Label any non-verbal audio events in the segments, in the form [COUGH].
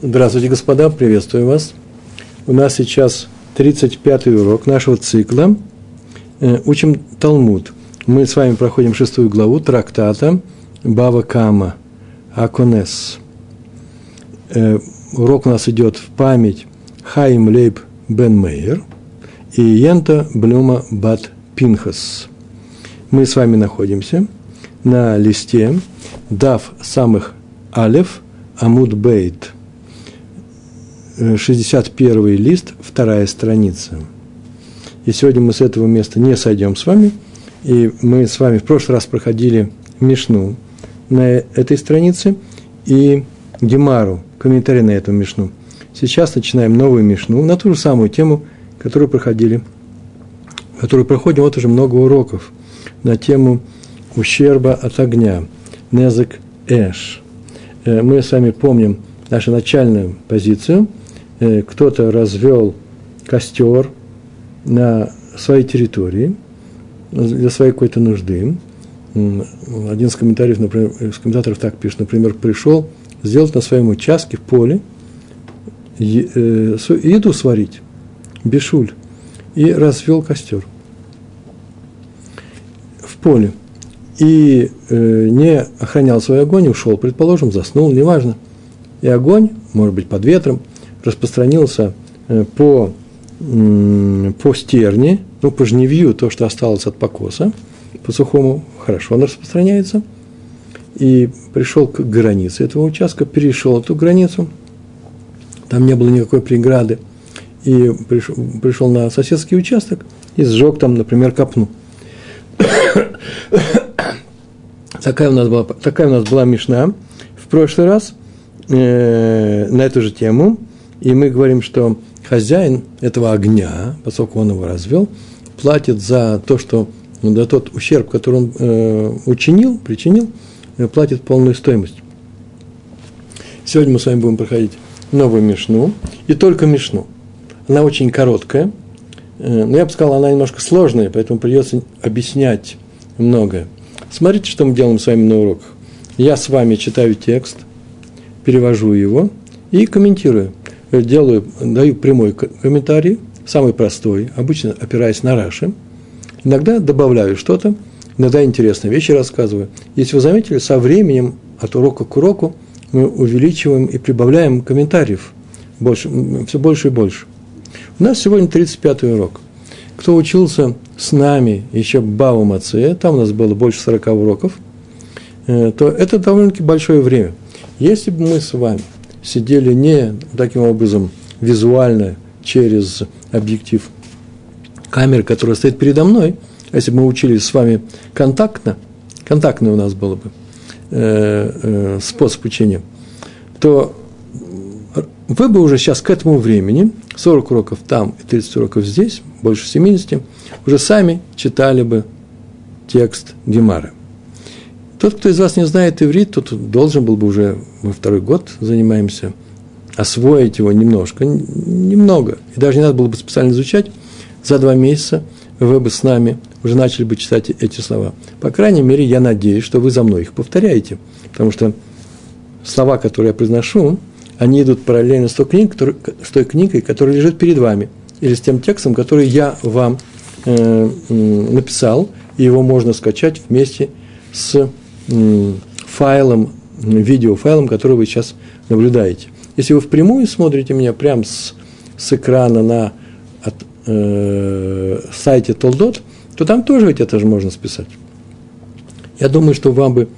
Здравствуйте, господа, приветствую вас. У нас сейчас 35-й урок нашего цикла. Э, учим Талмуд. Мы с вами проходим шестую главу трактата Бава Кама Аконес. Э, урок у нас идет в память Хаим Лейб Бен Мейер и Йента Блюма Бат Пинхас. Мы с вами находимся на листе Дав самых Алев Амуд Бейт – 61 лист, вторая страница. И сегодня мы с этого места не сойдем с вами. И мы с вами в прошлый раз проходили Мишну на этой странице и Гемару, комментарий на эту Мишну. Сейчас начинаем новую Мишну на ту же самую тему, которую проходили, которую проходим вот уже много уроков на тему ущерба от огня, незак эш. Э, мы с вами помним нашу начальную позицию – кто-то развел костер на своей территории для своей какой-то нужды. Один из комментариев, например, из комментаторов так пишет, например, пришел сделать на своем участке в поле э, еду сварить, бешуль, и развел костер в поле. И э, не охранял свой огонь, ушел, предположим, заснул, неважно. И огонь, может быть, под ветром – распространился э, по, по стерне, ну, по жневью, то, что осталось от покоса, по сухому, хорошо он распространяется, и пришел к границе этого участка, перешел эту границу, там не было никакой преграды, и пришел, пришел на соседский участок и сжег там, например, копну. [COUGHS] такая, у нас была, такая у нас была мешна в прошлый раз э, на эту же тему – и мы говорим, что хозяин этого огня, поскольку он его развел, платит за то, что ну, за тот ущерб, который он э, учинил, причинил, э, платит полную стоимость. Сегодня мы с вами будем проходить новую мешну, и только мешну. Она очень короткая, э, но я бы сказал, она немножко сложная, поэтому придется объяснять многое. Смотрите, что мы делаем с вами на уроках. Я с вами читаю текст, перевожу его и комментирую – делаю, даю прямой комментарий, самый простой, обычно опираясь на Раши. Иногда добавляю что-то, иногда интересные вещи рассказываю. Если вы заметили, со временем от урока к уроку мы увеличиваем и прибавляем комментариев больше, все больше и больше. У нас сегодня 35-й урок. Кто учился с нами еще Баву Мацея, там у нас было больше 40 уроков, э, то это довольно-таки большое время. Если бы мы с вами сидели не таким образом визуально через объектив камеры, которая стоит передо мной, а если бы мы учились с вами контактно, контактный у нас было бы э, э, способ учения, то вы бы уже сейчас к этому времени, 40 уроков там и 30 уроков здесь, больше 70, уже сами читали бы текст Гемары – тот, кто из вас не знает иврит, тот должен был бы уже, мы второй год занимаемся, освоить его немножко, немного. И даже не надо было бы специально изучать. За два месяца вы бы с нами уже начали бы читать эти слова. По крайней мере, я надеюсь, что вы за мной их повторяете. Потому что слова, которые я произношу, они идут параллельно с той, книг, который, с той книгой, которая лежит перед вами, или с тем текстом, который я вам э, написал, и его можно скачать вместе с файлом, видеофайлом, который вы сейчас наблюдаете. Если вы впрямую смотрите меня прямо с, с экрана на от, э, сайте Толдот, то там тоже ведь это же можно списать. Я думаю, что вам бы,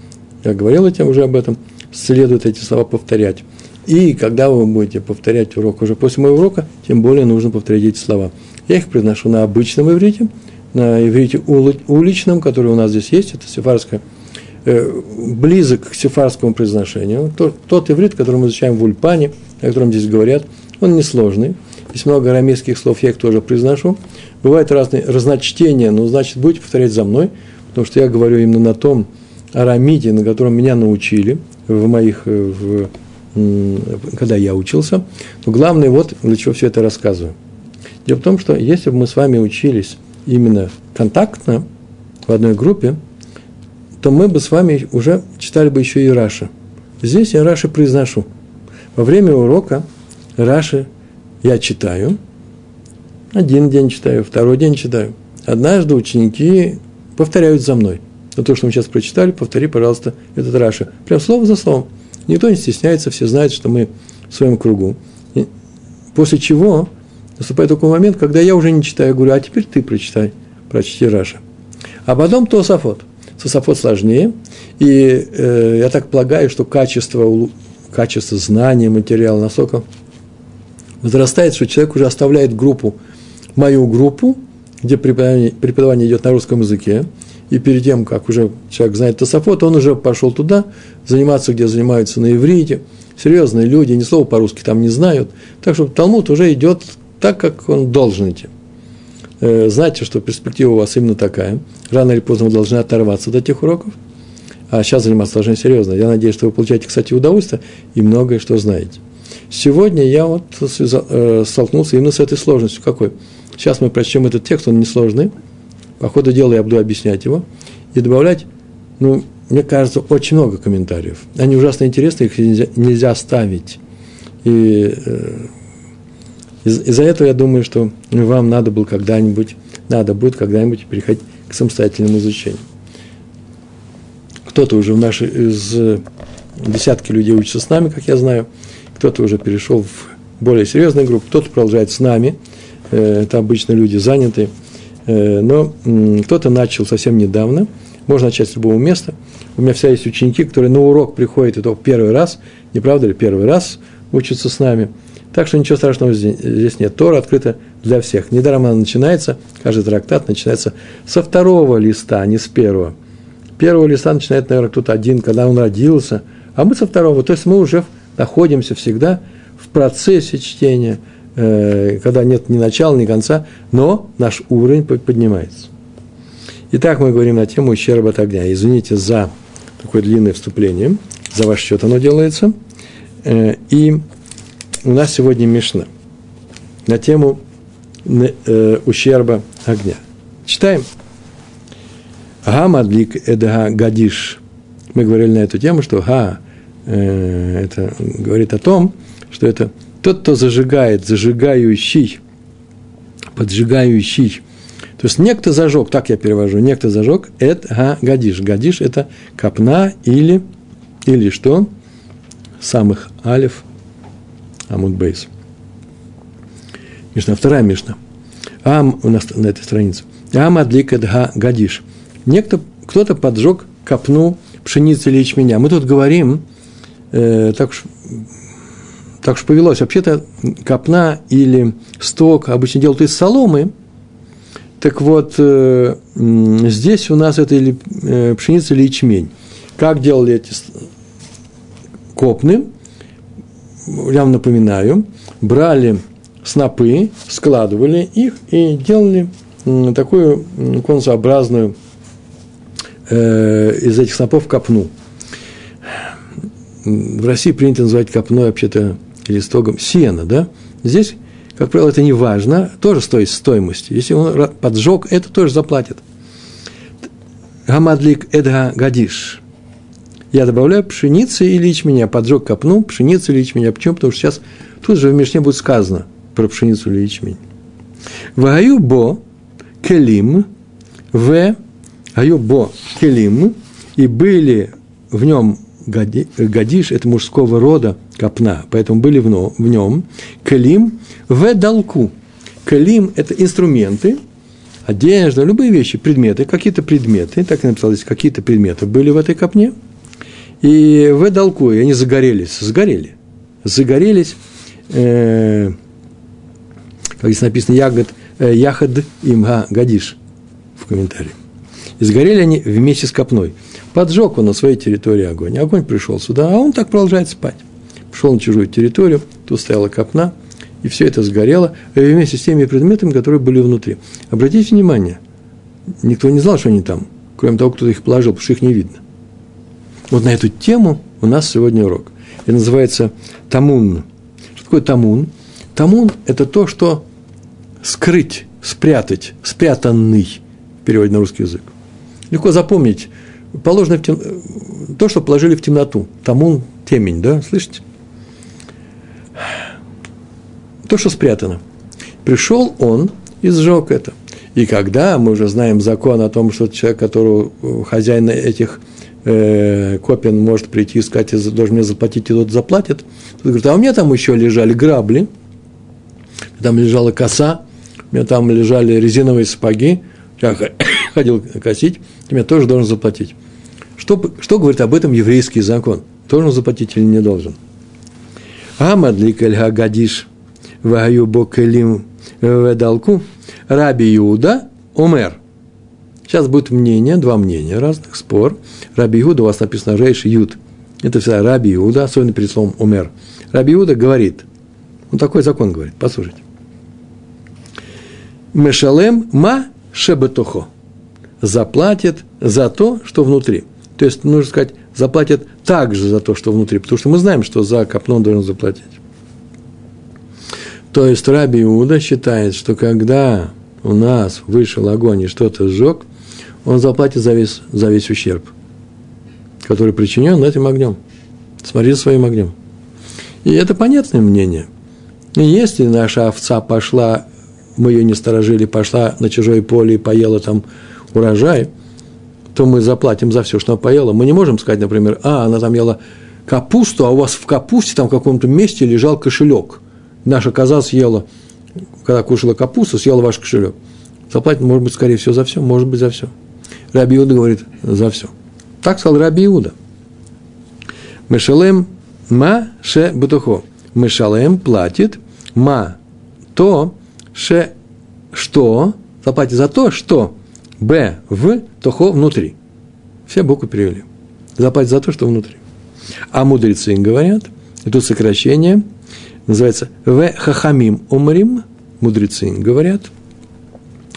я говорил этим уже об этом, следует эти слова повторять. И когда вы будете повторять урок уже после моего урока, тем более нужно повторять эти слова. Я их произношу на обычном иврите, на иврите уличном, который у нас здесь есть, это сефарская Э, близок к сефарскому произношению. Тот, тот иврит, который мы изучаем в Ульпане, о котором здесь говорят, он несложный. Есть много арамейских слов, я их тоже произношу. Бывают разные разночтения, но значит, будете повторять за мной, потому что я говорю именно на том арамите, на котором меня научили в моих, э, в, когда я учился. Но главное, вот для чего все это рассказываю. Дело в том, что если бы мы с вами учились именно контактно, в одной группе, то мы бы с вами уже читали бы еще и Раша. Здесь я Раши произношу. Во время урока Раши я читаю, один день читаю, второй день читаю. Однажды ученики повторяют за мной. Но то, что мы сейчас прочитали, повтори, пожалуйста, этот Раши. Прям слово за словом. Никто не стесняется, все знают, что мы в своем кругу. И после чего наступает такой момент, когда я уже не читаю, говорю, а теперь ты прочитай, прочти Раша. А потом Тософот. Тософот сложнее, и э, я так полагаю, что качество, качество знания материала настолько возрастает, что человек уже оставляет группу, мою группу, где преподавание, преподавание идет на русском языке, и перед тем, как уже человек знает Тософот, он уже пошел туда, заниматься, где занимаются на иврите. Серьезные люди, ни слова по-русски там не знают. Так что Талмуд уже идет так, как он должен идти. Э, знайте, что перспектива у вас именно такая. Рано или поздно вы должны оторваться от этих уроков. А сейчас заниматься должны серьезно. Я надеюсь, что вы получаете, кстати, удовольствие и многое что знаете. Сегодня я вот э, столкнулся именно с этой сложностью. Какой? Сейчас мы прочтем этот текст, он несложный. По ходу дела я буду объяснять его и добавлять, ну, мне кажется, очень много комментариев. Они ужасно интересны, их нельзя, нельзя ставить. И э, из, из-за этого я думаю, что вам надо было когда-нибудь, надо будет когда-нибудь переходить к самостоятельному изучению. Кто-то уже в нашей, из десятки людей учится с нами, как я знаю, кто-то уже перешел в более серьезную группу, кто-то продолжает с нами, э, это обычно люди занятые – Э, но кто-то начал совсем недавно, можно начать с любого места. У меня вся есть ученики, которые на урок приходят и только первый раз, не правда ли, первый раз учатся с нами. Так что ничего страшного здесь нет. Тора открыта для всех. Недаром она начинается, каждый трактат начинается со второго листа, а не с первого. Первого листа начинает, наверное, кто-то один, когда он родился, а мы со второго. То есть мы уже находимся всегда в процессе чтения – Э, когда нет ни начала, ни конца, но наш уровень поднимается. Итак, мы говорим на тему ущерба от огня. Извините за такое длинное вступление, за ваш счет оно делается. Э, и у нас сегодня Мишна на тему э, ущерба огня. Читаем. Гамадлик эдга гадиш. Мы говорили на эту тему, что га это говорит о том, что это тот, кто зажигает, зажигающий, поджигающий. То есть некто зажег, так я перевожу, некто зажег, это га, гадиш. Гадиш – это копна или, или что? Самых алиф, амудбейс. Мишна, вторая Мишна. Ам у нас на этой странице. Ам адлик га гадиш. Некто, кто-то поджег копну пшеницы или ячменя. Мы тут говорим, э, так уж так что повелось. Вообще-то копна или сток обычно делают из соломы. Так вот, э, здесь у нас это или, э, пшеница или ячмень. Как делали эти копны? Я вам напоминаю. Брали снопы, складывали их и делали такую конусообразную э, из этих снопов копну. В России принято называть копной вообще-то или стогом сена, да? Здесь, как правило, это не важно, тоже стоит стоимость. Если он поджег, это тоже заплатит. Гамадлик эдга гадиш. Я добавляю пшеницы или ячменя. Поджег копну, пшеницы или ячменя. Почему? Потому что сейчас тут же в Мишне будет сказано про пшеницу или ячмень. Ваю бо келим, в гаю бо келим, и были в нем гадиш – это мужского рода копна, поэтому были в нем калим в далку. Калим – это инструменты, одежда, любые вещи, предметы, какие-то предметы, так и написал какие-то предметы были в этой копне, и в далку, и они загорелись, сгорели, загорелись, э, как здесь написано, ягод, э, яхад имга гадиш в комментарии. И сгорели они вместе с копной – Поджег он на своей территории огонь. Огонь пришел сюда, а он так продолжает спать. Пришел на чужую территорию, тут стояла копна, и все это сгорело вместе с теми предметами, которые были внутри. Обратите внимание, никто не знал, что они там, кроме того, кто их положил, потому что их не видно. Вот на эту тему у нас сегодня урок. И называется тамун. Что такое тамун? Тамун – это то, что скрыть, спрятать, спрятанный в переводе на русский язык. Легко запомнить положено в тем... то, что положили в темноту. Тамун – темень, да, слышите? то, что спрятано. Пришел он и сжег это. И когда мы уже знаем закон о том, что человек, которого хозяин этих э, копин может прийти и сказать, должен мне заплатить, и тот заплатит, тот говорит, а у меня там еще лежали грабли, там лежала коса, у меня там лежали резиновые сапоги, я [COUGHS] ходил косить, ты мне тоже должен заплатить. Что, что говорит об этом еврейский закон? Должен заплатить или не должен? Амадлик эль гадиш вагаю бокелим ведалку Раби Иуда умер. Сейчас будет мнение, два мнения разных, спор. Раби Иуда, у вас написано Рейш Юд. Это всегда Раби Иуда, особенно перед словом умер. Раби Иуда говорит, он такой закон говорит, послушайте. Мешалем ма шебетухо. Заплатит за то, что внутри. То есть, нужно сказать, заплатит также за то, что внутри, потому что мы знаем, что за капну он должен заплатить. То есть Раби Иуда считает, что когда у нас вышел огонь и что-то сжег, он заплатит за весь, за весь ущерб, который причинен этим огнем. Смотри своим огнем. И это понятное мнение. И если наша овца пошла, мы ее не сторожили, пошла на чужое поле и поела там урожай, то мы заплатим за все, что она поела. Мы не можем сказать, например, а, она там ела капусту, а у вас в капусте там в каком-то месте лежал кошелек. Наша коза съела, когда кушала капусту, съела ваш кошелек. Заплатит, может быть, скорее всего, за все, может быть, за все. Раби Иуда говорит, за все. Так сказал Раби Иуда. Мешалем ма ше бутухо. Мешалем платит ма то ше что заплатит за то, что б в тохо внутри. Все буквы перевели. Заплатит за то, что внутри. А мудрецы говорят, и тут сокращение, называется в хахамим умрим, мудрецы говорят,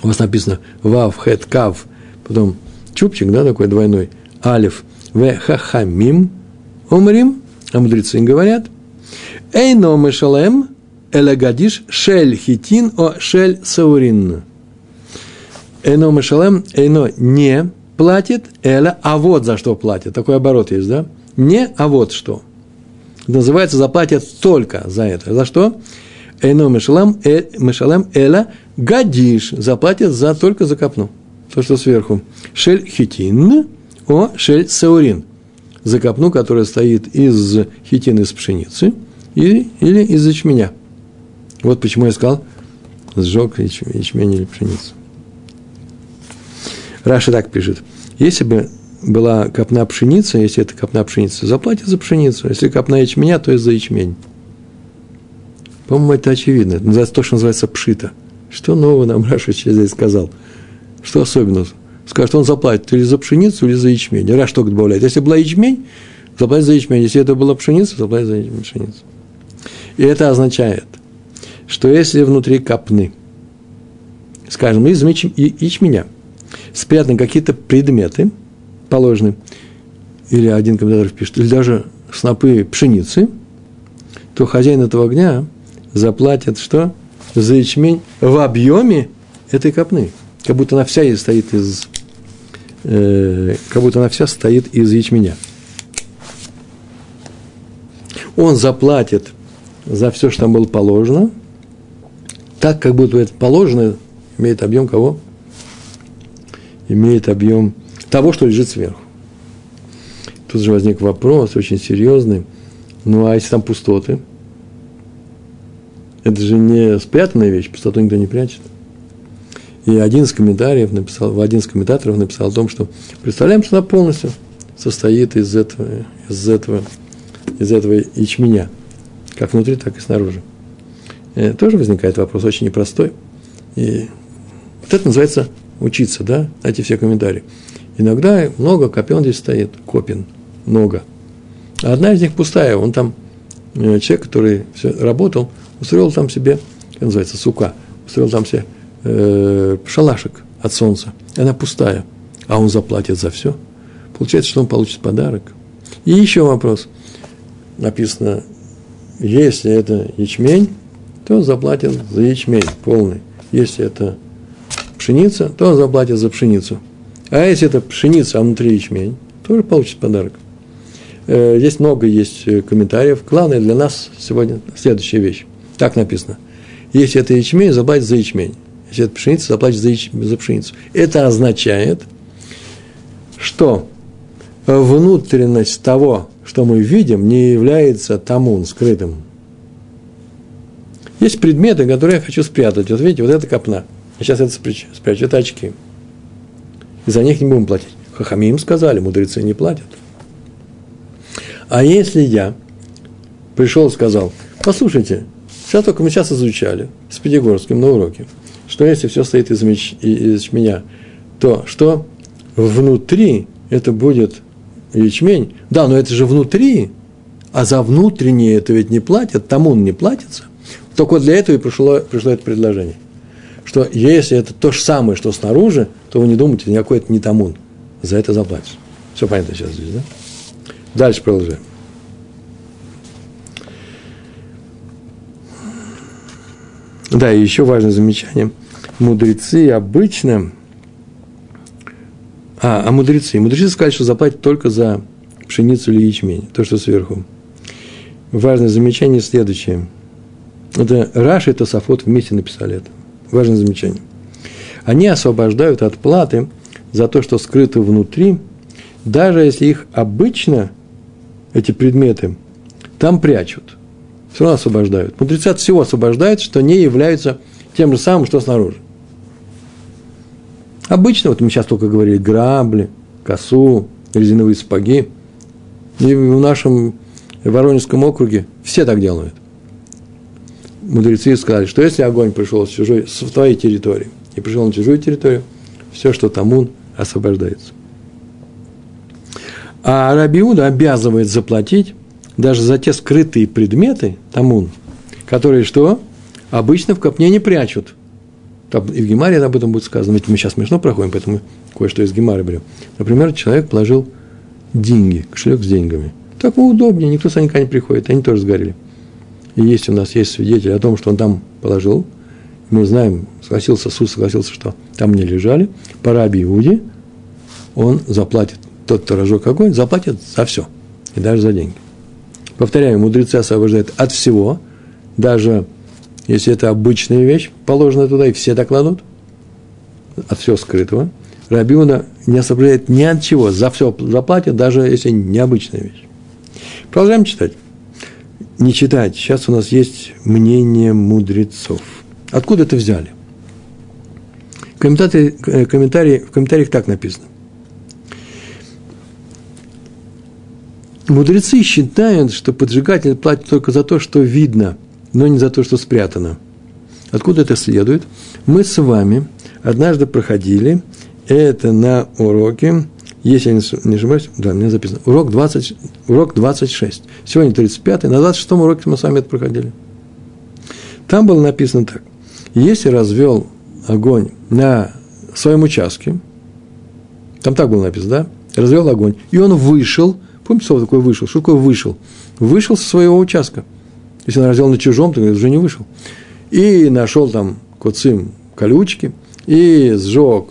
у вас написано вав, хет, кав, потом чупчик, да, такой двойной, алиф, в хахамим умрим, а мудрецы говорят, эйно мешалем элагадиш шель хитин о шель саурин. Эйно мешалем, эйно не платит, эля, а вот за что платит. Такой оборот есть, да? Не, а вот что. Называется, заплатят только за это. За что? Эйно мешалем, э, мешалем эля гадиш. Заплатят за, только за копну. То, что сверху. Шель хитин, о шель саурин. За копну, которая стоит из хитин из пшеницы или, или из ячменя. Вот почему я сказал, сжег ячмень или пшеницу. Раши так пишет. Если бы была копна пшеницы, если это копна пшеницы, заплатит за пшеницу. Если копна ячменя, то и за ячмень. По-моему, это очевидно. Это то, что называется пшита. Что нового нам Раши здесь сказал? Что особенного? Скажет, он заплатит или за пшеницу, или за ячмень. Раши только добавляет. Если была ячмень, заплатит за ячмень. Если это была пшеница, заплатит за пшеницу. И это означает, что если внутри копны, скажем, из ячменя, спрятаны какие-то предметы, положены, или один комментатор пишет, или даже снопы пшеницы, то хозяин этого огня заплатит что? За ячмень в объеме этой копны. Как будто она вся состоит из, э, как будто она вся состоит из ячменя. Он заплатит за все, что там было положено, так, как будто это положено, имеет объем кого? Имеет объем того, что лежит сверху. Тут же возник вопрос очень серьезный. Ну, а если там пустоты? Это же не спрятанная вещь, пустоту никто не прячет. И один из комментариев написал, один из комментаторов написал о том, что представляем, что она полностью состоит из этого, из этого, из этого ячменя, как внутри, так и снаружи. И тоже возникает вопрос очень непростой. И вот это называется учиться, да, эти все комментарии. Иногда много копен здесь стоит, копин, много. А одна из них пустая, он там, э, человек, который все работал, устроил там себе, как называется, сука, устроил там себе э, шалашик от солнца, она пустая, а он заплатит за все. Получается, что он получит подарок. И еще вопрос. Написано, если это ячмень, то заплатит за ячмень полный. Если это пшеница, то заплатит за пшеницу. А если это пшеница, а внутри ячмень, тоже получит подарок. Э, здесь много есть э, комментариев. Главное для нас сегодня следующая вещь. Так написано. Если это ячмень, заплатит за ячмень. Если это пшеница, заплатит за, яч... за пшеницу. Это означает, что внутренность того, что мы видим, не является тамун, скрытым. Есть предметы, которые я хочу спрятать. Вот видите, вот это копна. Я сейчас это спрячу. спрячу. Это очки. И за них не будем платить. Хахамим сказали, мудрецы не платят. А если я пришел и сказал, послушайте, сейчас только мы сейчас изучали с Пятигорским на уроке, что если все стоит из, меч, из меня, то что внутри это будет ячмень. Да, но это же внутри, а за внутреннее это ведь не платят, тому он не платится. Только для этого и пришло, пришло это предложение. Что если это то же самое, что снаружи, то вы не думайте, никакой это не тамун. За это заплатишь. Все понятно сейчас здесь, да? Дальше продолжаем. Да, и еще важное замечание. Мудрецы обычно... А, а мудрецы. Мудрецы сказали, что заплатят только за пшеницу или ячмень, то, что сверху. Важное замечание следующее. Это Раш и Тософот вместе написали это. Важное замечание. Они освобождают от платы за то, что скрыто внутри, даже если их обычно, эти предметы, там прячут. Все равно освобождают. Мудрецы от всего освобождают, что не являются тем же самым, что снаружи. Обычно, вот мы сейчас только говорили, грабли, косу, резиновые сапоги. И в нашем Воронежском округе все так делают. Мудрецы сказали, что если огонь пришел с чужой, с твоей территории, и пришел на чужую территорию, все, что там он, освобождается. А Рабиуда обязывает заплатить даже за те скрытые предметы, тамун, которые что? Обычно в копне не прячут. Там и в Гемаре об этом будет сказано, ведь мы сейчас смешно проходим, поэтому кое-что из Гемары берем. Например, человек положил деньги, кошелек с деньгами. Так удобнее, никто с никогда не приходит, они тоже сгорели. И есть у нас есть свидетель о том, что он там положил. Мы знаем, согласился суд, согласился, что там не лежали. По Раби Иуде он заплатит, тот, кто разжег огонь, заплатит за все. И даже за деньги. Повторяю, мудрецы освобождают от всего, даже если это обычная вещь, положена туда, и все так кладут, от всего скрытого. Рабиуна не освобождает ни от чего, за все заплатит, даже если необычная вещь. Продолжаем читать. Не читать. Сейчас у нас есть мнение мудрецов. Откуда это взяли? Комментарий, э, комментарий, в комментариях так написано. Мудрецы считают, что поджигатель платит только за то, что видно, но не за то, что спрятано. Откуда это следует? Мы с вами однажды проходили это на уроке, если я не ошибаюсь, да, меня записано, урок, 20, урок 26. Сегодня 35 на 26 уроке мы с вами это проходили. Там было написано так. Если развел огонь на своем участке, там так было написано, да? Развел огонь, и он вышел – Помните слово такое вышел? Что такое вышел? Вышел со своего участка. Если он развел на чужом, то уже не вышел. И нашел там коцим колючки, и сжег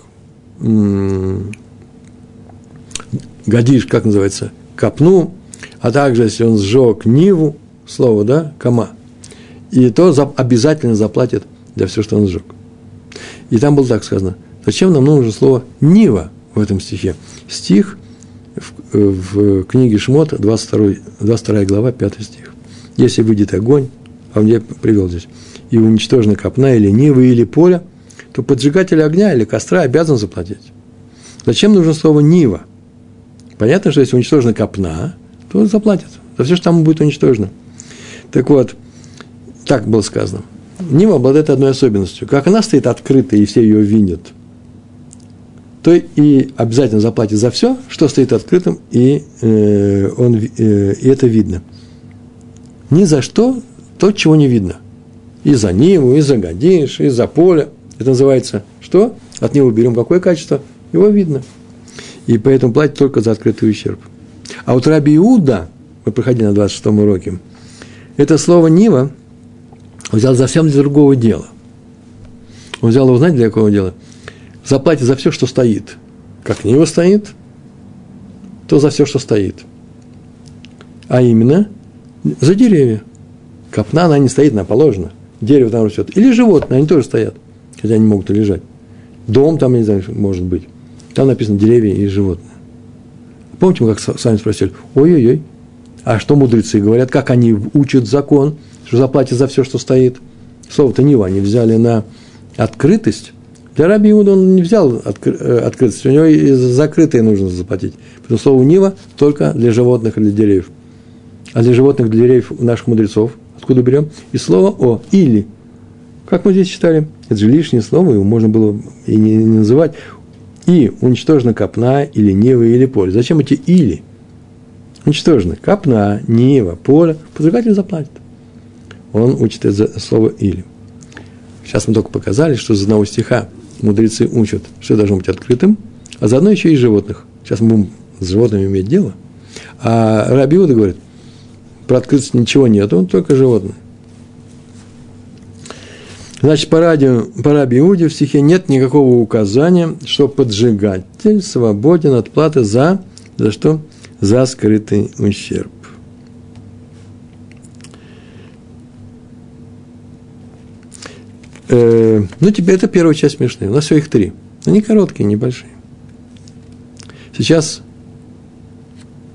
гадиш, как называется, копну, а также если он сжег ниву, слово, да, кома, и то за, обязательно заплатит за все, что он сжег. И там было так сказано, зачем нам нужно слово нива в этом стихе? Стих в, в книге Шмот, 22, 22 глава, 5 стих. Если выйдет огонь, а он я привел здесь, и уничтожена копна или нивы или поле, то поджигатель огня или костра обязан заплатить. Зачем нужно слово «нива»? Понятно, что если уничтожена копна, то заплатят за все, что там будет уничтожено. Так вот, так было сказано. Нива обладает одной особенностью. Как она стоит открытой, и все ее видят – то и обязательно заплатит за все, что стоит открытым, и, э, он, э, и это видно. Ни за что то, чего не видно. И за Ниву, и за Гадиш, и за поле. Это называется что? От него берем какое качество? Его видно. И поэтому платит только за открытый ущерб. А вот Раби Иуда, мы проходили на 26 уроке, это слово Нива взял совсем для другого дела. Он взял его, знаете, для какого дела? заплатит за все, что стоит. Как Нива стоит, то за все, что стоит. А именно за деревья. Копна, она не стоит, она положена. дерево там растет, или животные, они тоже стоят, хотя они могут и лежать. Дом там, я не знаю, может быть. Там написано деревья и животные. Помните, мы как с вами спросили, ой-ой-ой, а что мудрецы говорят, как они учат закон, что заплатят за все, что стоит. Слово-то Нива они взяли на открытость. Для раби Иуда он не взял откры, э, открытость, у него и закрытое нужно заплатить. Потому слово Нива только для животных и для деревьев. А для животных, для деревьев наших мудрецов, откуда берем? И слово О, или. Как мы здесь читали? Это же лишнее слово, его можно было и не, не называть. И уничтожена копна или Нива или поле. Зачем эти или? Уничтожены копна, Нива, поле. Подрыватель заплатит. Он учит это слово или. Сейчас мы только показали, что из одного стиха мудрецы учат, что должно быть открытым, а заодно еще и животных. Сейчас мы будем с животными иметь дело. А Раби Иуда говорит, про открытость ничего нет, он только животные. Значит, по, радио, по Раби Иуде в стихе нет никакого указания, что поджигатель свободен от платы за, за что? За скрытый ущерб. Э, ну, теперь это первая часть смешные. У нас всего их три. Они короткие, небольшие. Сейчас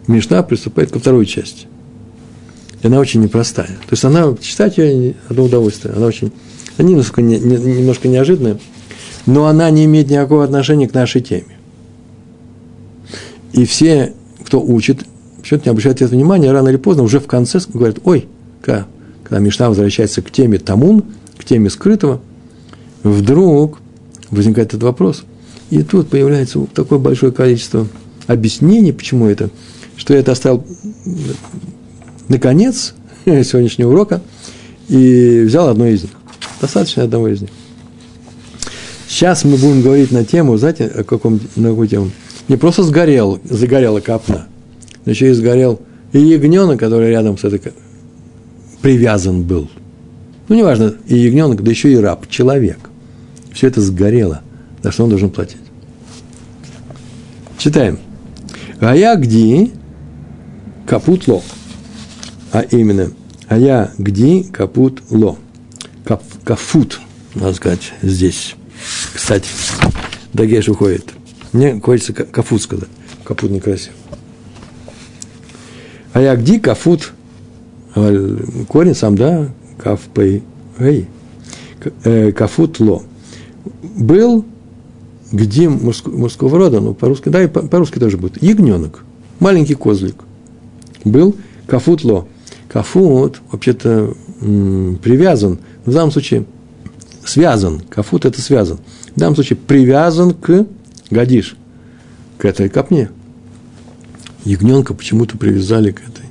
Мишна приступает ко второй части. И она очень непростая. То есть она, читать ее одно удовольствие. Она очень, она немножко, не, не, немножко неожиданная, но она не имеет никакого отношения к нашей теме. И все, кто учит, почему-то не обращают это внимание, рано или поздно, уже в конце говорят, ой, когда, когда Мишна возвращается к теме Тамун, к теме скрытого, вдруг возникает этот вопрос. И тут появляется такое большое количество объяснений, почему это, что я это оставил наконец [LAUGHS] сегодняшнего урока и взял одно из них. Достаточно одного из них. Сейчас мы будем говорить на тему, знаете, о каком, на какую тему? Не просто сгорел, загорела капна, но еще и сгорел и ягненок, который рядом с этой привязан был – ну, неважно, и ягненок, да еще и раб, человек. Все это сгорело. За что он должен платить? Читаем. А я где капут ло. А именно, а я где капут ло. Кап, кафут, надо сказать, здесь. Кстати, Дагеш уходит. Мне хочется кафут сказать. Капут некрасиво. А я где кафут, корень сам, да, кафпей гей, э, кафут ло. Был где мужского рода, ну, по-русски, да, и по-русски тоже будет, ягненок, маленький козлик. Был кафут ло. Кафут, вообще-то, привязан, в данном случае, связан, кафут – это связан. В данном случае привязан к, годишь, к этой копне. Ягненка почему-то привязали к этой,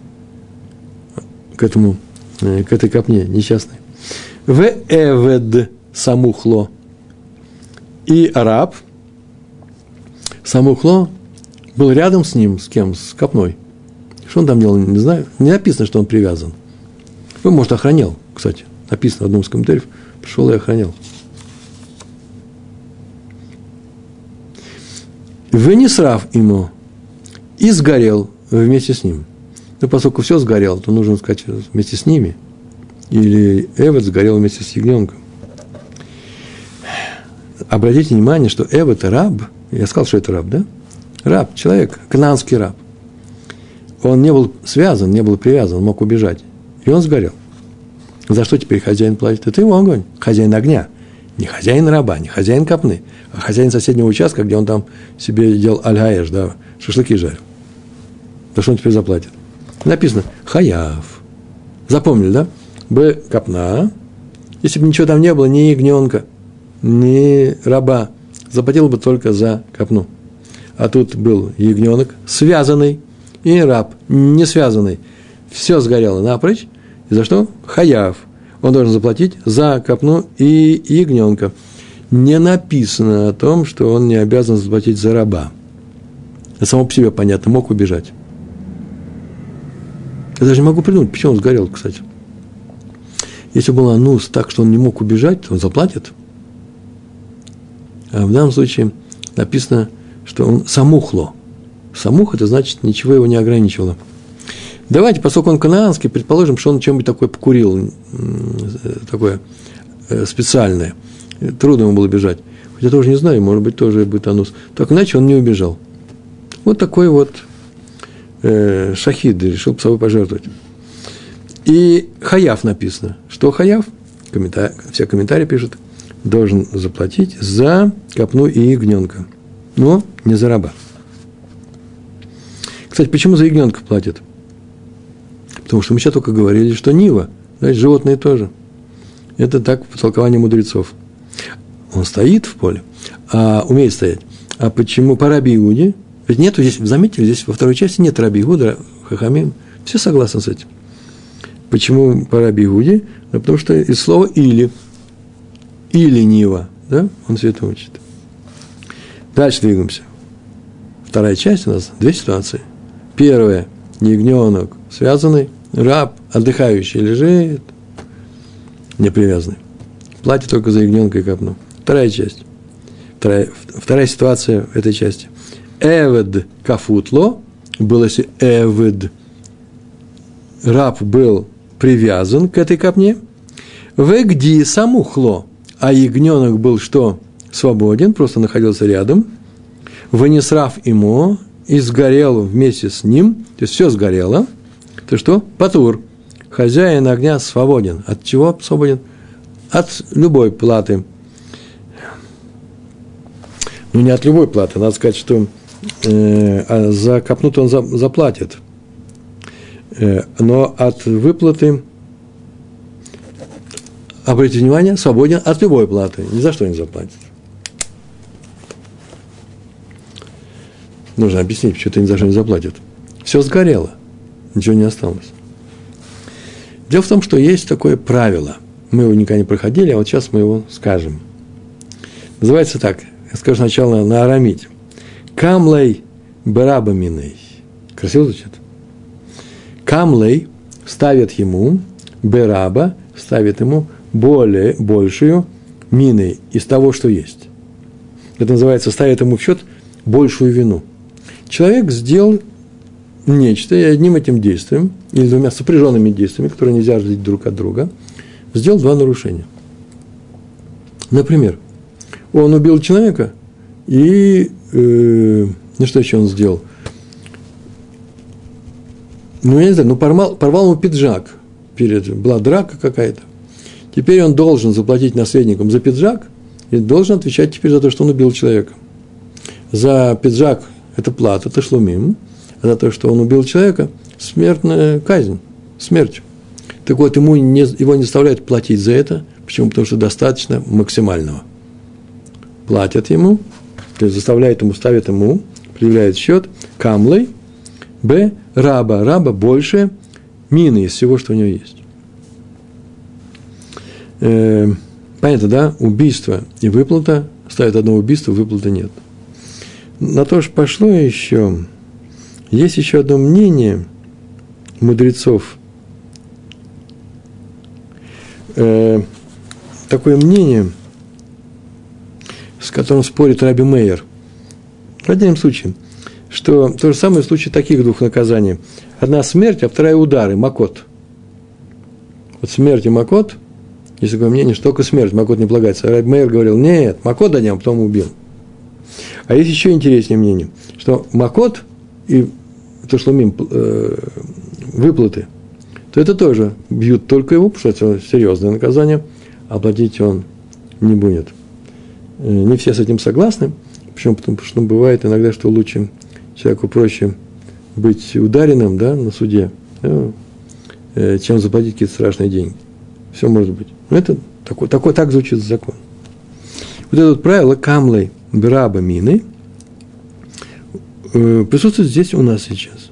к этому Э, к этой копне несчастной. В эвед самухло. И араб самухло был рядом с ним, с кем? С копной. Что он там делал, не знаю. Не написано, что он привязан. Ну, может, охранял, кстати. Написано в одном из комментариев. Пришел и охранял. Вынесрав ему и сгорел вместе с ним. Ну, поскольку все сгорело, то нужно сказать вместе с ними. Или Эвод сгорел вместе с ягненком. Обратите внимание, что это раб. Я сказал, что это раб, да? Раб, человек, кананский раб. Он не был связан, не был привязан, мог убежать. И он сгорел. За что теперь хозяин платит? Это его огонь, хозяин огня. Не хозяин раба, не хозяин копны, а хозяин соседнего участка, где он там себе делал аль да, шашлыки жарил. За что он теперь заплатит? Написано «хаяв». Запомнили, да? Б – копна. Если бы ничего там не было, ни ягненка, ни раба, заплатил бы только за копну. А тут был ягненок, связанный, и раб, не связанный. Все сгорело напрочь. И за что? Хаяв. Он должен заплатить за копну и ягненка. Не написано о том, что он не обязан заплатить за раба. Это само по себе понятно, мог убежать. Я даже не могу придумать, почему он сгорел, кстати. Если был анус так, что он не мог убежать, то он заплатит. А в данном случае написано, что он самухло. Самух – это значит, ничего его не ограничивало. Давайте, поскольку он канаанский, предположим, что он чем-нибудь такое покурил такое специальное. Трудно ему было бежать. Хотя тоже не знаю, может быть, тоже будет анус. Так иначе он не убежал. Вот такой вот э, шахид решил собой пожертвовать. И хаяв написано. Что хаяв? Комментар... Все комментарии пишут. Должен заплатить за копну и ягненка. Но не за раба. Кстати, почему за ягненка платят? Потому что мы сейчас только говорили, что Нива, значит, животные тоже. Это так по толкованию мудрецов. Он стоит в поле, а умеет стоять. А почему по Раби Иуде? Ведь нету здесь, заметили, здесь во второй части нет Раби Иуда, Хахамим. Все согласны с этим. Почему по Раби Иуде? Да потому что из слова «или». Или Нива. Да? Он все это учит. Дальше двигаемся. Вторая часть у нас две ситуации. Первая – ягненок, связанный, раб, отдыхающий, лежит, не привязанный. Платит только за ягненка и копну. Вторая часть. Вторая, вторая ситуация в этой части. Эвед кафутло, было если Эвед, раб был привязан к этой копне, Вегди самухло, а ягненок был что? Свободен, просто находился рядом. Вынесрав ему и сгорел вместе с ним, то есть все сгорело, то что? Патур. Хозяин огня свободен. От чего свободен? От любой платы – ну, не от любой платы, надо сказать, что э, а за копнутый он за, заплатит. Э, но от выплаты, обратите внимание, свободен от любой платы, ни за что не заплатит. Нужно объяснить, почему ты ни что не заплатит. Все сгорело, ничего не осталось. Дело в том, что есть такое правило. Мы его никогда не проходили, а вот сейчас мы его скажем. Называется так – я скажу сначала на арамите. Камлей барабаминой. Красиво звучит? Камлей ставит ему, бераба ставит ему более, большую миной из того, что есть. Это называется, ставит ему в счет большую вину. Человек сделал нечто, и одним этим действием, или двумя сопряженными действиями, которые нельзя разделить друг от друга, сделал два нарушения. Например – он убил человека, и э, ну что еще он сделал? Ну, я не знаю, ну порвал, порвал ему пиджак перед, была драка какая-то. Теперь он должен заплатить наследникам за пиджак и должен отвечать теперь за то, что он убил человека. За пиджак это плата, это шлумим, за то, что он убил человека, смертная казнь, смерть. Так вот, ему не, его не заставляют платить за это. Почему? Потому что достаточно максимального платят ему, то есть заставляют ему, ставят ему, предъявляют счет, камлой, б, раба, раба больше мины из всего, что у него есть. Э, понятно, да? Убийство и выплата, ставят одно убийство, выплаты нет. На то же пошло еще, есть еще одно мнение мудрецов, э, такое мнение – с которым спорит Раби Мейер. В отдельном случае, что то же самое в случае таких двух наказаний. Одна смерть, а вторая удары, макот. Вот смерть и макот, есть такое мнение, что только смерть, макот не полагается. Раби Мейер говорил, нет, макот дадим, а потом убил. А есть еще интереснее мнение, что макот и то, что мим, э, выплаты, то это тоже бьют только его, потому что это серьезное наказание, а платить он не будет. Э, не все с этим согласны. Почему? Потому что бывает иногда, что лучше человеку проще быть ударенным да, на суде, да, э, чем заплатить какие-то страшные деньги. Все может быть. Но это такой, такой, так звучит закон. Вот это вот правило камлей браба мины э, присутствует здесь у нас сейчас.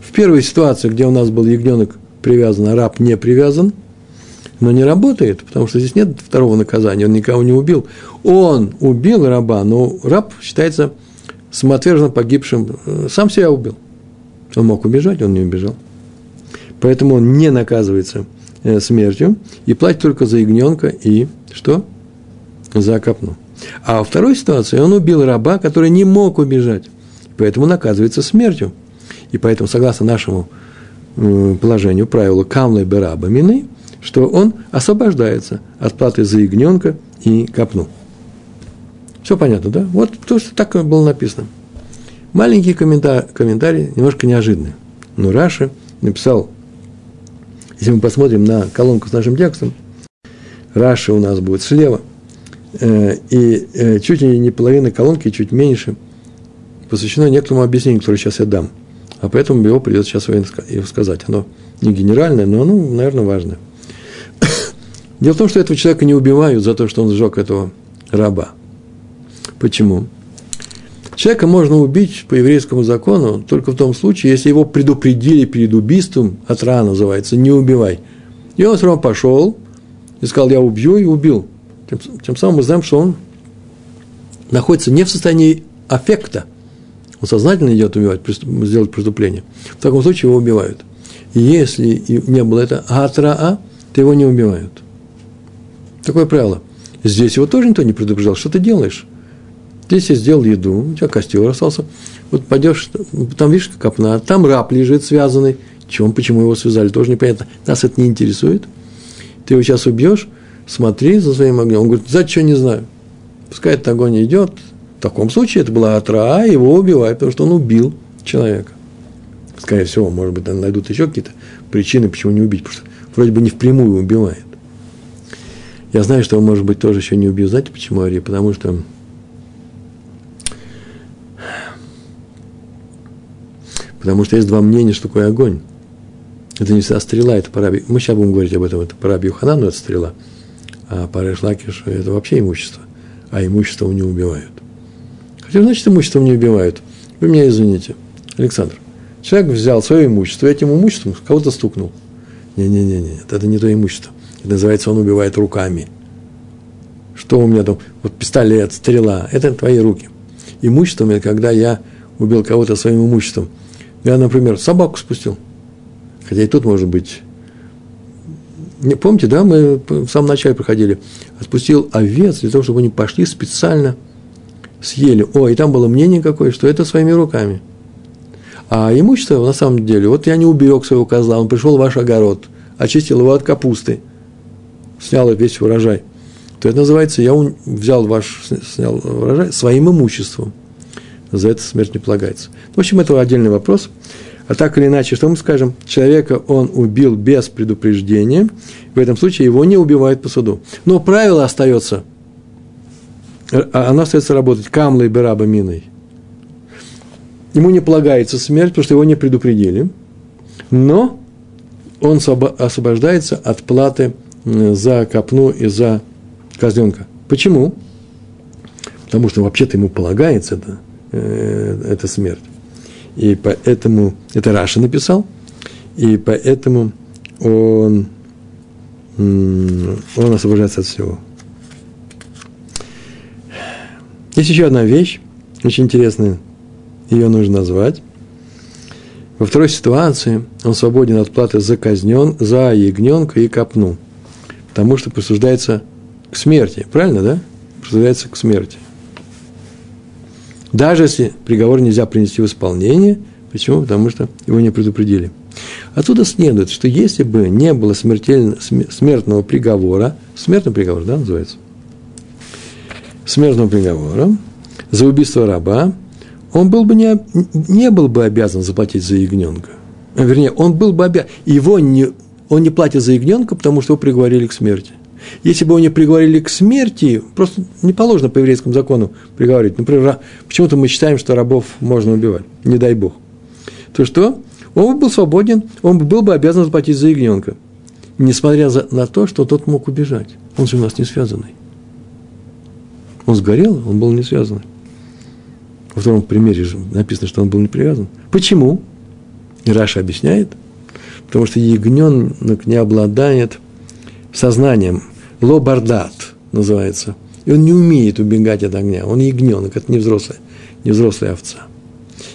В первой ситуации, где у нас был ягненок привязан, а раб не привязан – но не работает, потому что здесь нет второго наказания, он никого не убил. Он убил раба, но раб считается самоотверженно погибшим, э, сам себя убил. Он мог убежать, он не убежал. Поэтому он не наказывается э, смертью и платит только за ягненка и что? За копну. А во второй ситуации он убил раба, который не мог убежать, поэтому наказывается смертью. И поэтому, согласно нашему положению, правилу камлы бераба мины, что он освобождается от платы за ягненка и копну. Все понятно, да? Вот то, что так было написано. Маленький комментарий, комментарий немножко неожиданный. Но Раши написал, если мы посмотрим на колонку с нашим текстом, Раши у нас будет слева, и э, чуть не половина колонки, чуть меньше, посвящено некоторому объяснению, которое сейчас я дам. А поэтому его придется сейчас его сказать. Оно не генеральное, но оно, наверное, важное. [COUGHS] Дело в том, что этого человека не убивают за то, что он сжег этого раба. Почему? Человека можно убить по еврейскому закону только в том случае, если его предупредили перед убийством, от рана называется, не убивай. И он все равно пошел и сказал, я убью, и убил. Тем, тем самым мы знаем, что он находится не в состоянии аффекта. Он сознательно идет убивать, сделать преступление. В таком случае его убивают. И если не было это атраа, то его не убивают. Такое правило. Здесь его тоже никто не предупреждал. Что ты делаешь? Здесь я сделал еду, у тебя костер остался. Вот пойдешь, там видишь копна, там раб лежит связанный. Чем, почему его связали, тоже непонятно. Нас это не интересует. Ты его сейчас убьешь, смотри за своим огнем. Он говорит, за что не знаю. Пускай этот огонь идет. В таком случае это была отра, его убивают, потому что он убил человека. Скорее всего, может быть, найдут еще какие-то причины, почему не убить, потому что вроде бы не впрямую убивает. Я знаю, что он, может быть, тоже еще не убил. Знаете, почему, Ари? Потому что Потому что есть два мнения, что такое огонь. Это не вся стрела, это пара... Мы сейчас будем говорить об этом, это пара Бьюханану, это стрела. А пара Шлакиш – это вообще имущество. А имущество не убивают. Хотя, значит, имуществом не убивают. Вы меня извините. Александр, человек взял свое имущество, этим имуществом кого-то стукнул. Не-не-не, это не то имущество. Это называется, он убивает руками. Что у меня там? Вот пистолет, стрела. Это твои руки. Имуществом – это когда я убил кого-то своим имуществом – я, например, собаку спустил. Хотя и тут может быть. Помните, да, мы в самом начале проходили. Отпустил овец для того, чтобы они пошли специально съели. О, и там было мнение какое, что это своими руками. А имущество, на самом деле, вот я не уберег своего козла, он пришел в ваш огород, очистил его от капусты, снял весь урожай. То это называется, я взял ваш, снял урожай своим имуществом – за это смерть не полагается. В общем, это отдельный вопрос. А так или иначе, что мы скажем? Человека он убил без предупреждения, в этом случае его не убивают по суду. Но правило остается, а оно остается работать камлой бераба миной. Ему не полагается смерть, потому что его не предупредили, но он освобождается от платы за копну и за козленка. Почему? Потому что вообще-то ему полагается это э, это смерть. И поэтому, это Раша написал, и поэтому он, он освобождается от всего. Есть еще одна вещь, очень интересная, ее нужно назвать. Во второй ситуации он свободен от платы за казнен, за ягненка и копну, потому что присуждается к смерти, правильно, да? Присуждается к смерти. Даже если приговор нельзя принести в исполнение. Почему? Потому что его не предупредили. Отсюда следует, что если бы не было смертного приговора, смертный приговор, да, называется, смертного приговора за убийство раба, он был бы не, не был бы обязан заплатить за ягненка. Вернее, он был бы обязан, его не, он не платит за ягненка, потому что его приговорили к смерти – если бы его не приговорили к смерти, просто не положено по еврейскому закону приговорить. Например, почему-то мы считаем, что рабов можно убивать, не дай бог. То что? Он бы был свободен, он был бы обязан заплатить за ягненка. Несмотря на то, что тот мог убежать. Он же у нас не связанный. Он сгорел, он был не связанный. Во втором примере же написано, что он был не привязан. Почему? И Раша объясняет. Потому что ягненок не обладает сознанием лобардат называется. И он не умеет убегать от огня. Он ягненок, это не взрослая, не взрослая овца.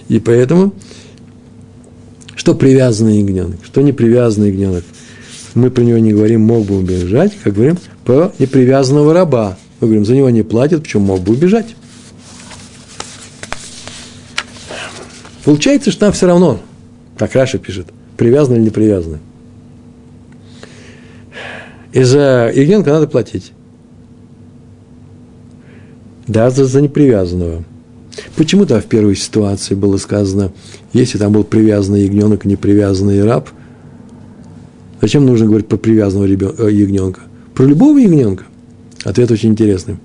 И поэтому, что привязанный ягненок, что не привязанный ягненок, мы про него не говорим, мог бы убежать, как говорим, про непривязанного раба. Мы говорим, за него не платят, почему мог бы убежать. Получается, что там все равно, так Раша пишет, привязаны или не привязаны. И за ягненка надо платить. Да, за, за непривязанного. Почему то в первой ситуации было сказано, если там был привязанный ягненок, непривязанный раб, зачем нужно говорить про привязанного э, ягненка? Про любого ягненка? Ответ очень интересный.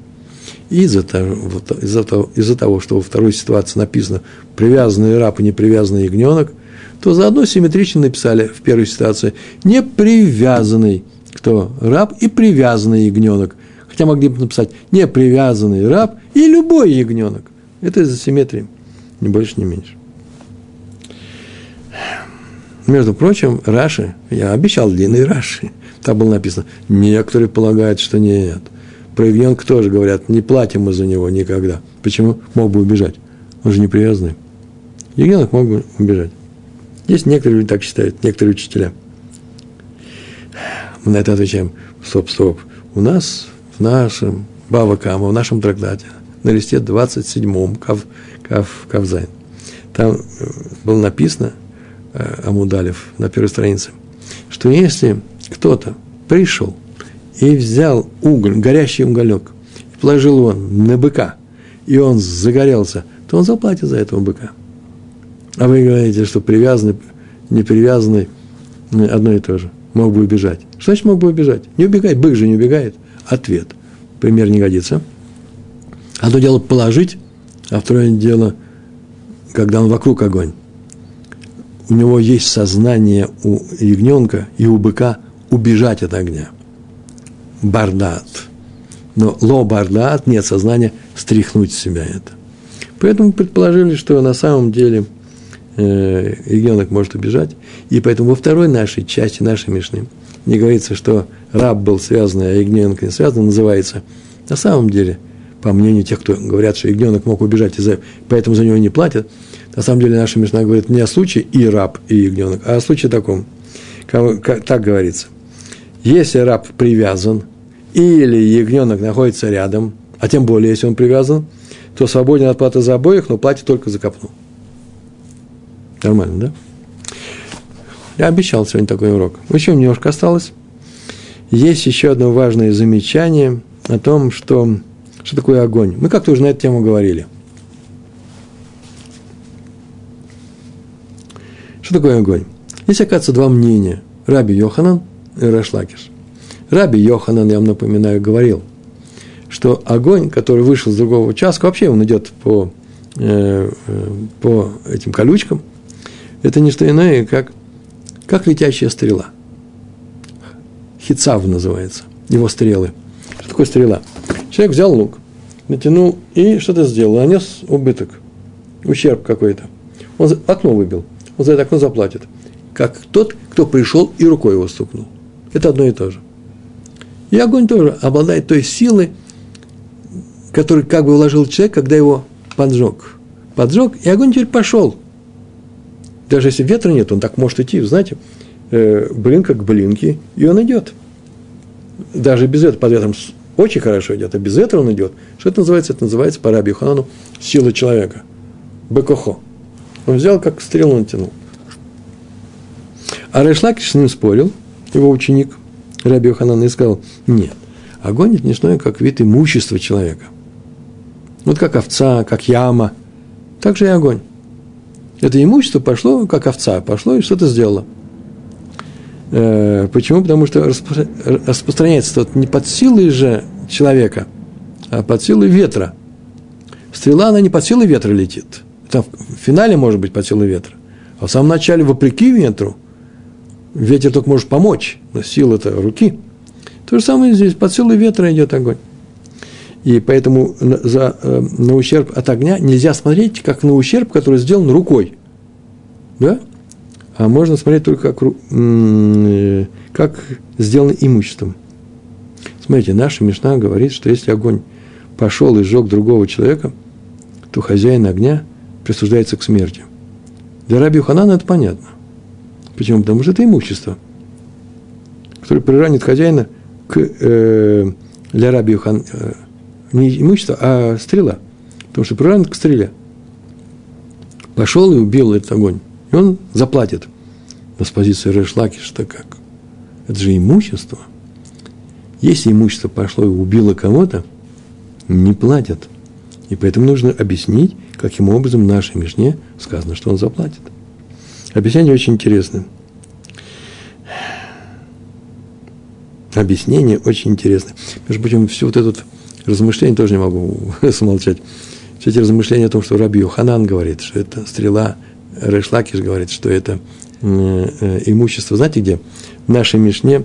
Из-за того, из-за, того, из-за того, что во второй ситуации написано привязанный раб и непривязанный ягненок, то заодно симметрично написали в первой ситуации непривязанный кто раб и привязанный ягненок. Хотя могли бы написать непривязанный раб и любой ягненок. Это из-за симметрии, ни больше, ни меньше. Между прочим, Раши, я обещал длинный Раши, там было написано, некоторые полагают, что нет. Про ягненка тоже говорят, не платим мы за него никогда. Почему? Мог бы убежать. Он же не привязанный. Ягненок мог бы убежать. Есть некоторые люди так считают, некоторые учителя. Мы на это отвечаем, стоп, стоп. У нас в нашем Бава Кама, в нашем трактате на листе 27-м, Кав, Кав, Кавзайн. Там э, было написано, э, Амудалев, на первой странице, что если кто-то пришел и взял уголь, горящий уголек, и положил его на быка, и он загорелся, то он заплатит за этого быка. А вы говорите, что привязанный, не привязанный, одно и то же. Мог бы убежать. Что значит мог бы убежать? Не убегает, бык же не убегает. Ответ. Пример не годится. Одно дело положить, а второе дело, когда он вокруг огонь. У него есть сознание у ягненка и у быка убежать от огня. Бардат. Но ло бардат, нет сознания стряхнуть с себя это. Поэтому предположили, что на самом деле э, ягненок может убежать. И поэтому во второй нашей части нашей Мишны не говорится, что раб был связан, а ягненок не связан, называется на самом деле – по мнению тех, кто говорят, что ягненок мог убежать, из-за, поэтому за него не платят, на самом деле наша Мишна говорит не о случае и раб, и ягненок, а о случае таком. Как, как, так говорится. Если раб привязан, или ягненок находится рядом, а тем более, если он привязан, то свободен от платы за обоих, но платит только за копну. Нормально, да? Я обещал сегодня такой урок. Еще немножко осталось. Есть еще одно важное замечание о том, что что такое огонь? Мы как-то уже на эту тему говорили. Что такое огонь? Есть, оказывается, два мнения. Раби Йоханан и Рашлакиш. Раби Йоханан, я вам напоминаю, говорил, что огонь, который вышел с другого участка, вообще он идет по, э, э, по этим колючкам, это не что иное, как, как летящая стрела. Хицав называется, его стрелы. Что такое стрела? Человек взял лук, натянул и что-то сделал, нанес убыток, ущерб какой-то. Он окно выбил, он за это окно заплатит. Как тот, кто пришел и рукой его стукнул. Это одно и то же. И огонь тоже обладает той силой, которую как бы вложил человек, когда его поджег. Поджег, и огонь теперь пошел. Даже если ветра нет, он так может идти, знаете, э, блинка к блинке, и он идет. Даже без ветра, под ветром очень хорошо идет, а без этого он идет. Что это называется? Это называется по Раби Юханану сила человека. Бекохо. Он взял, как стрелу натянул. А Решлакиш с ним спорил, его ученик Раби Юханан, и сказал, нет, огонь – это не что как вид имущества человека. Вот как овца, как яма, так же и огонь. Это имущество пошло, как овца, пошло и что-то сделало – Э, почему? Потому что распространяется тот не под силой же человека, а под силой ветра. Стрела, она не под силой ветра летит. Это в финале может быть под силой ветра. А в самом начале, вопреки ветру, ветер только может помочь, но сила это руки. То же самое здесь, под силой ветра идет огонь. И поэтому за, э, на ущерб от огня нельзя смотреть, как на ущерб, который сделан рукой. Да? а можно смотреть только как, как сделано имуществом. Смотрите, наша Мишна говорит, что если огонь пошел и сжег другого человека, то хозяин огня присуждается к смерти. Для Раби Ханана это понятно. Почему? Потому что это имущество, которое приранит хозяина к, э, для Раби Юхан, э, не имущество, а стрела. Потому что приранит к стреле. Пошел и убил этот огонь. И он заплатит. Но с позиции Решлакиш-то как? Это же имущество. Если имущество пошло и убило кого-то, не платят. И поэтому нужно объяснить, каким образом в нашей Мишне сказано, что он заплатит. Объяснение очень интересное. Объяснение очень интересное. Между прочим, все вот это вот размышление тоже не могу [LAUGHS] смолчать. Все эти размышления о том, что Раби Йоханан говорит, что это стрела, Решлакиш говорит, что это э, имущество. Знаете где? В нашей Мишне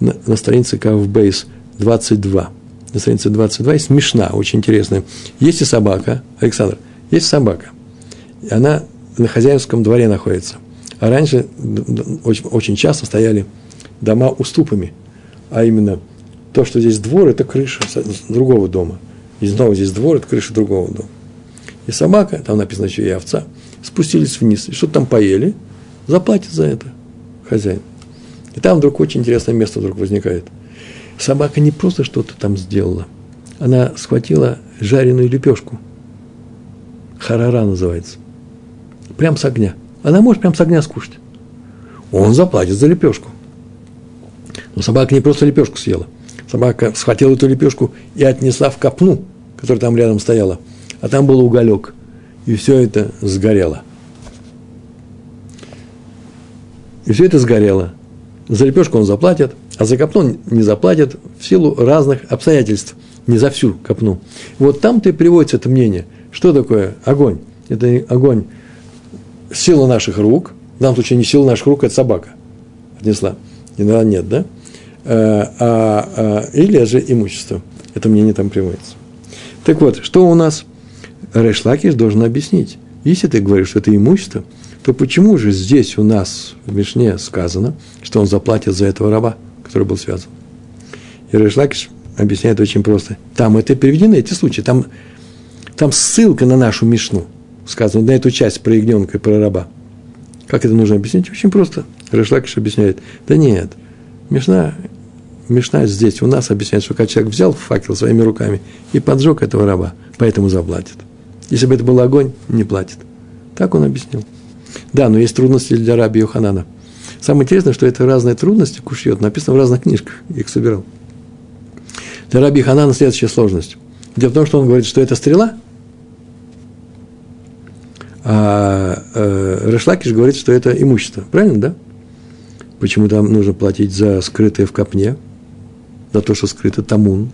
на, на странице Кавбейс 22. На странице 22 есть Мишна, очень интересная. Есть и собака, Александр, есть собака. Она на хозяинском дворе находится. А раньше очень, очень часто стояли дома уступами. А именно то, что здесь двор, это крыша другого дома. И снова здесь двор, это крыша другого дома. И собака, там написано еще и овца, спустились вниз. И что-то там поели, заплатит за это хозяин. И там вдруг очень интересное место вдруг возникает. Собака не просто что-то там сделала. Она схватила жареную лепешку. Харара называется. Прям с огня. Она может прям с огня скушать. Он заплатит за лепешку. Но собака не просто лепешку съела. Собака схватила эту лепешку и отнесла в копну, которая там рядом стояла. А там был уголек. И все это сгорело. И все это сгорело. За лепешку он заплатит, а за копну не заплатит в силу разных обстоятельств. Не за всю копну. Вот там-то и приводится это мнение. Что такое огонь? Это огонь сила наших рук. В данном случае не сила наших рук, это собака отнесла. Иногда нет, да? А, а, а, или же имущество. Это мнение там приводится. Так вот, что у нас Решлакиш должен объяснить? Если ты говоришь, что это имущество, то почему же здесь у нас в Мишне сказано, что он заплатит за этого раба, который был связан? И Решлакиш объясняет очень просто. Там это переведены, эти случаи. Там, там ссылка на нашу Мишну, сказано, на эту часть про ягненка и про раба. Как это нужно объяснить? Очень просто. Решлакиш объясняет. Да нет, Мишна Мишна здесь у нас объясняет, что когда человек взял факел своими руками и поджег этого раба, поэтому заплатит. Если бы это был огонь, не платит. Так он объяснил. Да, но есть трудности для раби Йоханана. Самое интересное, что это разные трудности, кушьет, написано в разных книжках, я их собирал. Для раби Йоханана следующая сложность. Дело в том, что он говорит, что это стрела, а э, Решлакиш говорит, что это имущество. Правильно, да? Почему там нужно платить за скрытое в копне? За то, что скрыто тамун.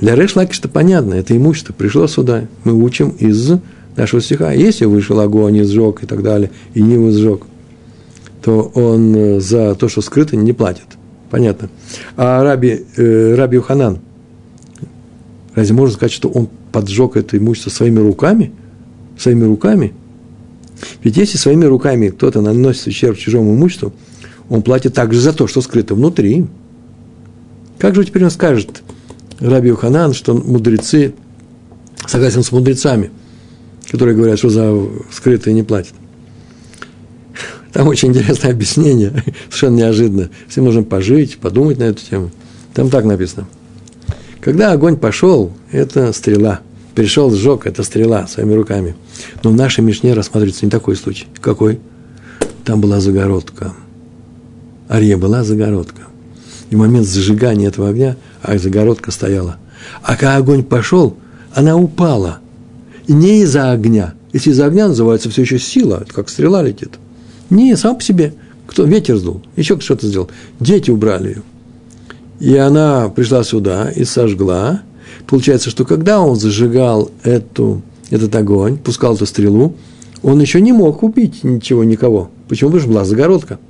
Для Реш Лакиша понятно, это имущество пришло сюда. Мы учим из нашего стиха. Если вышел огонь сжег и так далее, и не сжег, то он э, за то, что скрыто, не платит. Понятно. А Раби, э, Раби Уханан, разве можно сказать, что он поджег это имущество своими руками? Своими руками? Ведь если своими руками кто-то наносит ущерб чужому имуществу, он платит также за то, что скрыто внутри. Как же теперь он скажет, Раби Уханан, что мудрецы, согласен с мудрецами, которые говорят, что за скрытые не платят? Там очень интересное объяснение, [LAUGHS] совершенно неожиданно. Все можем пожить, подумать на эту тему. Там так написано. Когда огонь пошел, это стрела. Перешел, сжег, это стрела своими руками. Но в нашей Мишне рассматривается не такой случай. Какой? Там была загородка. Арье была загородка и в момент зажигания этого огня, а загородка стояла. А когда огонь пошел, она упала. И не из-за огня. Если из-за огня называется все еще сила, это как стрела летит. Не, сам по себе. Кто? Ветер сдул, еще что-то сделал. Дети убрали ее. И она пришла сюда и сожгла. Получается, что когда он зажигал эту, этот огонь, пускал эту стрелу, он еще не мог убить ничего, никого. Почему? Потому что была загородка.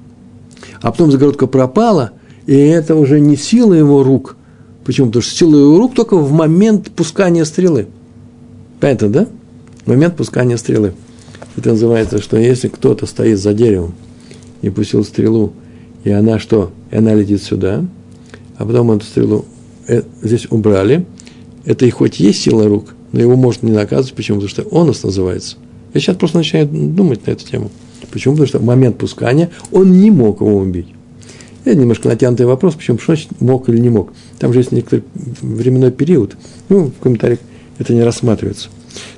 А потом загородка пропала – и это уже не сила его рук. Почему? Потому что сила его рук только в момент пускания стрелы. Понятно, да? В момент пускания стрелы. Это называется, что если кто-то стоит за деревом и пустил стрелу, и она что? И она летит сюда, а потом эту стрелу э, здесь убрали, это и хоть есть сила рук, но его можно не наказывать. Почему? Потому что он нас называется. Я сейчас просто начинаю думать на эту тему. Почему? Потому что в момент пускания он не мог его убить. Это немножко натянутый вопрос, почему, что мог или не мог. Там же есть некоторый временной период. Ну, в комментариях это не рассматривается.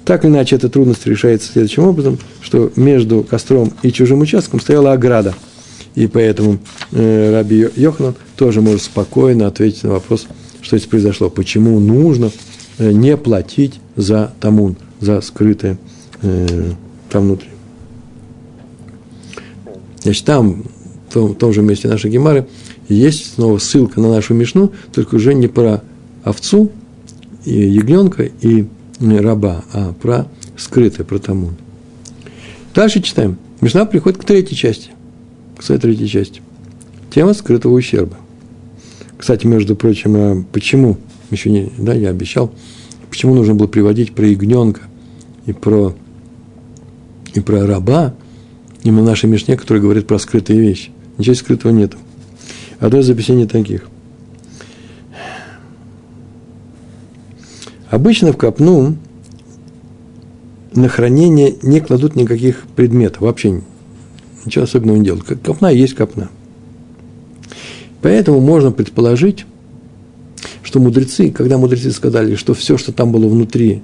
Так или иначе, эта трудность решается следующим образом, что между костром и чужим участком стояла ограда. И поэтому э, Раби Йоханан тоже может спокойно ответить на вопрос, что здесь произошло, почему нужно э, не платить за тамун, за скрытое э, там внутри. Значит, там, том, в том же месте нашей Гемары, есть снова ссылка на нашу Мишну, только уже не про овцу, и ягненка и раба, а про скрытое, про тамун. Дальше читаем. Мишна приходит к третьей части, к своей третьей части. Тема скрытого ущерба. Кстати, между прочим, а почему, еще не, да, я обещал, почему нужно было приводить про ягненка и про, и про раба, именно нашей Мишне, который говорит про скрытые вещи. Ничего скрытого нету. Одно из объяснений таких. Обычно в копну на хранение не кладут никаких предметов, вообще ничего особенного не делают. Копна есть копна. Поэтому можно предположить, что мудрецы, когда мудрецы сказали, что все, что там было внутри,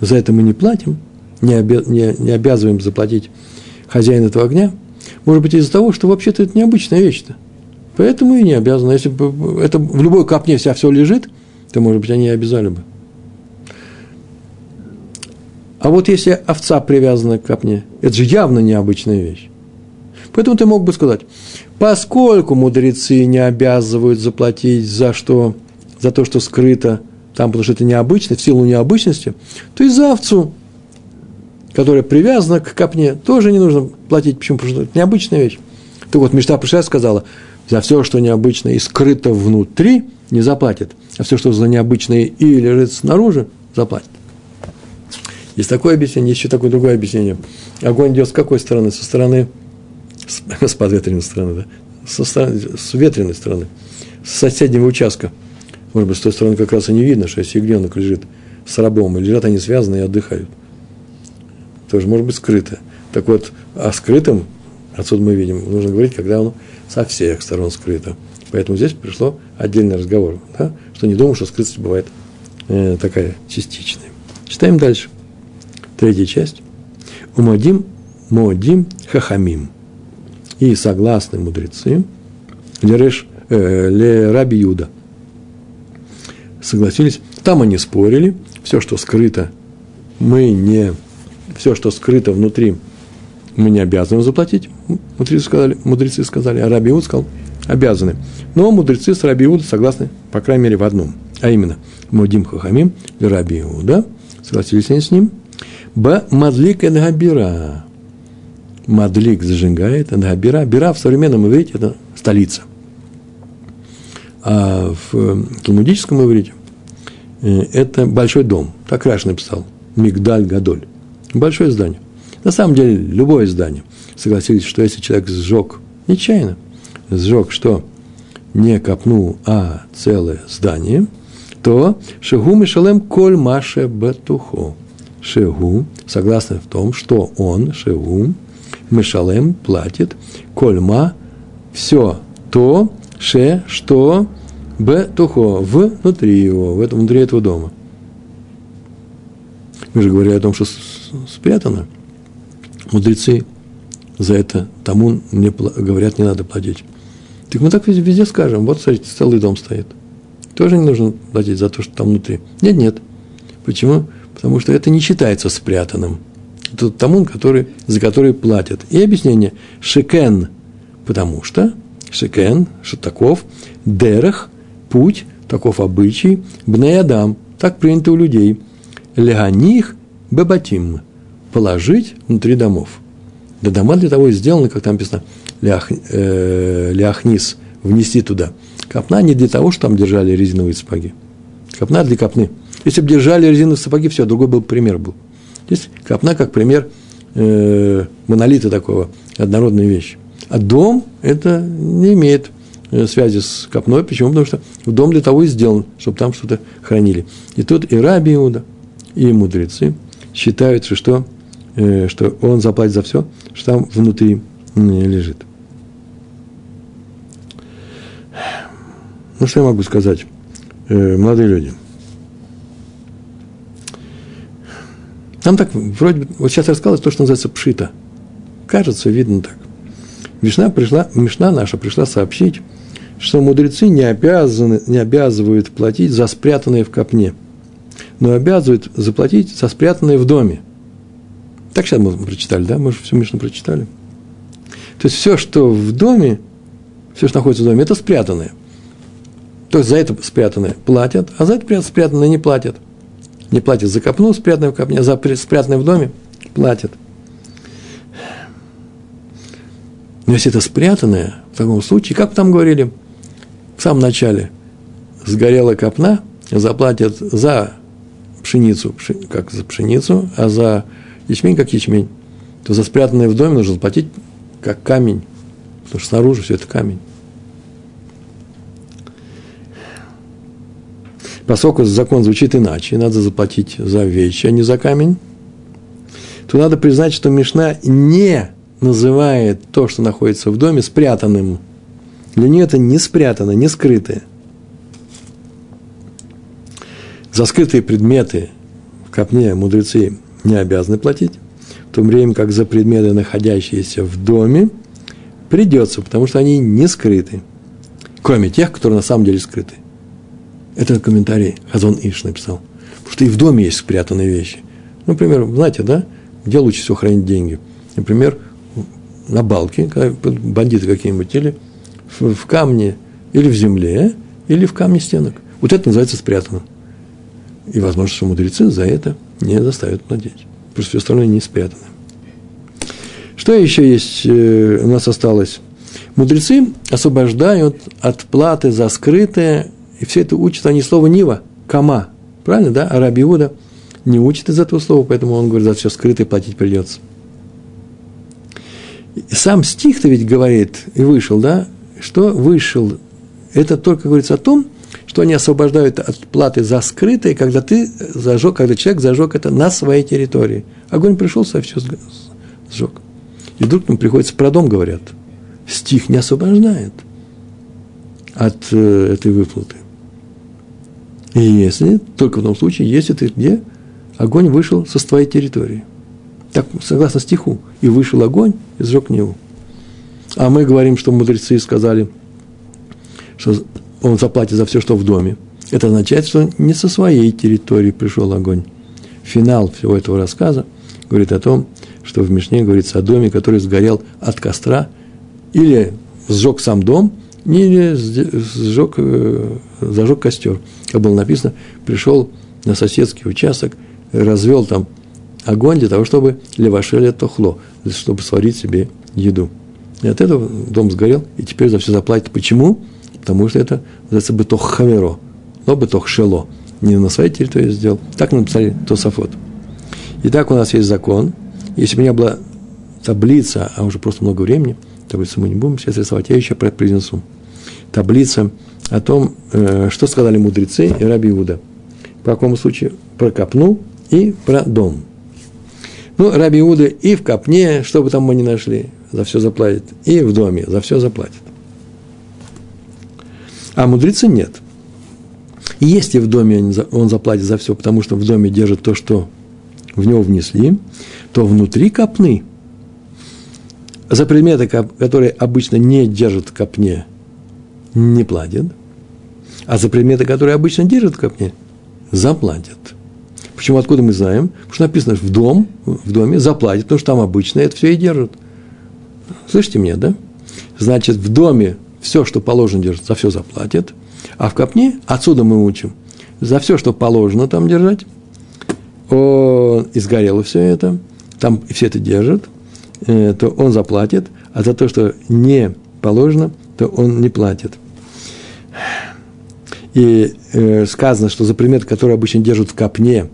за это мы не платим, не, обя, не, не обязываем заплатить хозяин этого огня, может быть из-за того, что вообще-то это необычная вещь-то. Поэтому и не обязаны. Если бы это в любой капне вся все лежит, то, может быть, они и обязали бы. А вот если овца привязана к копне, это же явно необычная вещь. Поэтому ты мог бы сказать, поскольку мудрецы не обязывают заплатить за, что, за то, что скрыто там, потому что это необычно, в силу необычности, то и за овцу, которая привязана к копне, тоже не нужно платить. Почему? Потому что это необычная вещь. Так вот, Мечта пришла сказала, за все, что необычное и скрыто внутри, не заплатит, а все, что за необычное и лежит снаружи, заплатит. Есть такое объяснение, есть еще такое другое объяснение. Огонь идет с какой стороны? Со стороны, с, [LAUGHS] с подветренной стороны, да? Со стороны, с ветреной стороны, с соседнего участка. Может быть, с той стороны как раз и не видно, что если ягненок лежит с рабом, и лежат они связаны и отдыхают. Тоже может быть скрыто. Так вот, о скрытом, отсюда мы видим, нужно говорить, когда оно со всех сторон скрыто. Поэтому здесь пришло отдельный разговор, да? что не думаю, что скрытость бывает э, такая частичная. Читаем дальше. Третья часть. Умадим, модим, хахамим. И согласны мудрецы, лереш, э, ле раби Юда. Согласились. Там они спорили. Все, что скрыто, мы не... Все, что скрыто внутри, мы не обязаны заплатить. Мудрецы сказали, мудрецы сказали а Раби сказал, обязаны. Но мудрецы с Раби согласны, по крайней мере, в одном. А именно, Мудим Хахамим и согласились они с ним – Б. Мадлик Эдгабира. Мадлик зажигает, Эдгабира. Бира в современном иврите – это столица. А в э, талмудическом иврите э, это большой дом. Так Раш написал. Мигдаль Гадоль. Большое здание. На самом деле, любое здание. Согласились, что если человек сжег, нечаянно, сжег что? Не копнул, а целое здание, то шагу мишалем коль маше бетухо. Шегу, согласно в том, что он, Шегу, Мешалем, платит, Кольма, все то, Ше, что, Б, Тухо, внутри его, в этом, внутри этого дома. Мы же говорили о том, что спрятано. Мудрецы за это тому не, говорят, не надо платить. Так мы так везде, скажем, вот, смотрите, целый дом стоит. Тоже не нужно платить за то, что там внутри. Нет, нет. Почему? потому что это не считается спрятанным. Это тому, который, за который платят. И объяснение – шекен, потому что шекен, что таков, дерех, путь, таков обычай, бнеядам, так принято у людей, леганих бебатим, положить внутри домов. Да дома для того и сделаны, как там написано, лях, э, ляхнис, внести туда. Копна не для того, что там держали резиновые сапоги. Копна для копны – если бы держали резиновые сапоги, все, другой был пример был. Здесь копна как пример э, монолита такого, однородной вещи. А дом это не имеет э, связи с копной. Почему? Потому что дом для того и сделан, чтобы там что-то хранили. И тут и Раби Иуда, и мудрецы считают, что, э, что он заплатит за все, что там внутри лежит. Ну, что я могу сказать, э, молодые люди – Там так, вроде бы, вот сейчас рассказалось то, что называется пшита. Кажется, видно так. Мишна, пришла, Мишна наша пришла сообщить, что мудрецы не, обязаны, не обязывают платить за спрятанное в копне, но обязывают заплатить за спрятанное в доме. Так сейчас мы прочитали, да? Мы же всю Мишну прочитали. То есть все, что в доме, все, что находится в доме, это спрятанное. То есть за это спрятанное платят, а за это спрятанное не платят. Не платят за копну, спрятанное в копне, а за спрятанное в доме платят. Но если это спрятанное, в таком случае, как там говорили в самом начале, сгорела копна, заплатят за пшеницу, как за пшеницу, а за ячмень, как ячмень, то за спрятанное в доме нужно заплатить как камень, потому что снаружи все это камень. Поскольку закон звучит иначе, надо заплатить за вещи, а не за камень, то надо признать, что Мишна не называет то, что находится в доме, спрятанным. Для нее это не спрятано, не скрытое. За скрытые предметы в копне мудрецы не обязаны платить, в то время как за предметы, находящиеся в доме, придется, потому что они не скрыты, кроме тех, которые на самом деле скрыты. Это комментарий Хазон Иш написал. Потому что и в доме есть спрятанные вещи. Например, знаете, да, где лучше всего хранить деньги? Например, на балке, когда бандиты какие-нибудь, или в, камне, или в земле, или в камне стенок. Вот это называется спрятано. И возможно, что мудрецы за это не заставят платить. Что все остальное не спрятано. Что еще есть э, у нас осталось? Мудрецы освобождают от платы за скрытое, и все это учат они слово «нива», «кама». Правильно, да? А Раби Иуда не учит из этого слова, поэтому он говорит, за все скрытое платить придется. Сам стих-то ведь говорит, и вышел, да, что вышел. Это только говорится о том, что они освобождают от платы за скрытое, когда ты зажег, когда человек зажег это на своей территории. Огонь пришел, со все сжег. И вдруг нам приходится про дом говорят. Стих не освобождает от э, этой выплаты. И если, только в том случае, если ты где огонь вышел со твоей территории. Так, согласно стиху. И вышел огонь и сжег Неву. А мы говорим, что мудрецы сказали, что он заплатит за все, что в доме. Это означает, что не со своей территории пришел огонь. Финал всего этого рассказа говорит о том, что в Мишне говорится о доме, который сгорел от костра, или сжег сам дом, или сжег, э, зажег костер. Как было написано, пришел на соседский участок, развел там огонь для того, чтобы левашеля тохло, чтобы сварить себе еду. И от этого дом сгорел, и теперь за все заплатит. Почему? Потому что это называется бытох хаверо, но бытох шело. Не на своей территории сделал. Так написали Тософот. Итак, у нас есть закон. Если у меня была таблица, а уже просто много времени, таблицу мы не будем сейчас рисовать, я еще произнесу. Таблица о том, э, что сказали мудрецы и раби Иуда. По какому случаю? Про копну и про дом. Ну, раби Иуда и в копне, что бы там мы ни нашли, за все заплатит, и в доме за все заплатит. А мудрецы нет. И если в доме он заплатит за все, потому что в доме держит то, что в него внесли, то внутри копны за предметы, которые обычно не держат в копне, не платят, а за предметы, которые обычно держат в копне, заплатят. Почему, откуда мы знаем? Потому что написано, в дом, в доме заплатят, потому что там обычно это все и держат. Слышите меня, да? Значит, в доме все, что положено держать, за все заплатит. А в копне, отсюда мы учим, за все, что положено там держать, он, и сгорело все это, там все это держит, э, то он заплатит, а за то, что не положено, то он не платит. И э, сказано, что за предмет, который обычно держат в копне,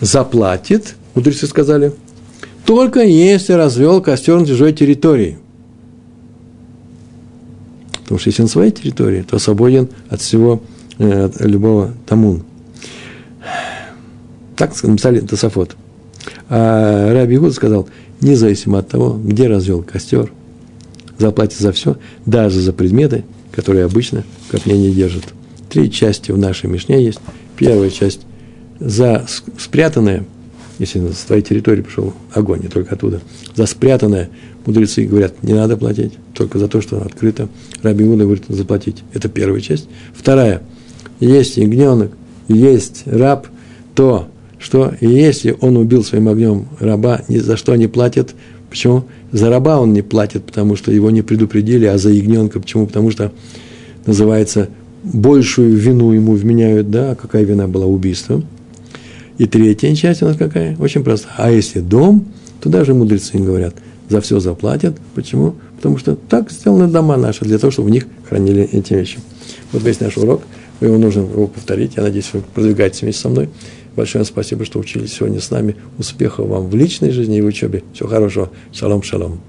заплатит, мудрецы сказали, только если развел костер на чужой территории. Потому что если он на своей территории, то свободен от всего, э, от любого тамун. Так написали Тософот. А Раби Игуд сказал, независимо от того, где развел костер, заплатит за все, даже за предметы, которые обычно в не держат. Три части в нашей Мишне есть. Первая часть за спрятанное, если с твоей территории пришел огонь, не только оттуда, за спрятанное, мудрецы говорят, не надо платить, только за то, что открыто. Раби Гуда говорит, заплатить. Это первая часть. Вторая, есть ягненок, есть раб, то, что если он убил своим огнем раба, ни за что не платит. Почему? За раба он не платит, потому что его не предупредили, а за ягненка почему? Потому что называется большую вину ему вменяют, да, какая вина была убийством. И третья часть у нас какая? Очень простая. А если дом, то даже мудрецы говорят, за все заплатят. Почему? Потому что так сделаны дома наши, для того, чтобы в них хранили эти вещи. Вот весь наш урок. Его нужно его повторить. Я надеюсь, вы продвигаетесь вместе со мной. Большое спасибо, что учились сегодня с нами. Успехов вам в личной жизни и в учебе. Всего хорошего. Шалом, шалом.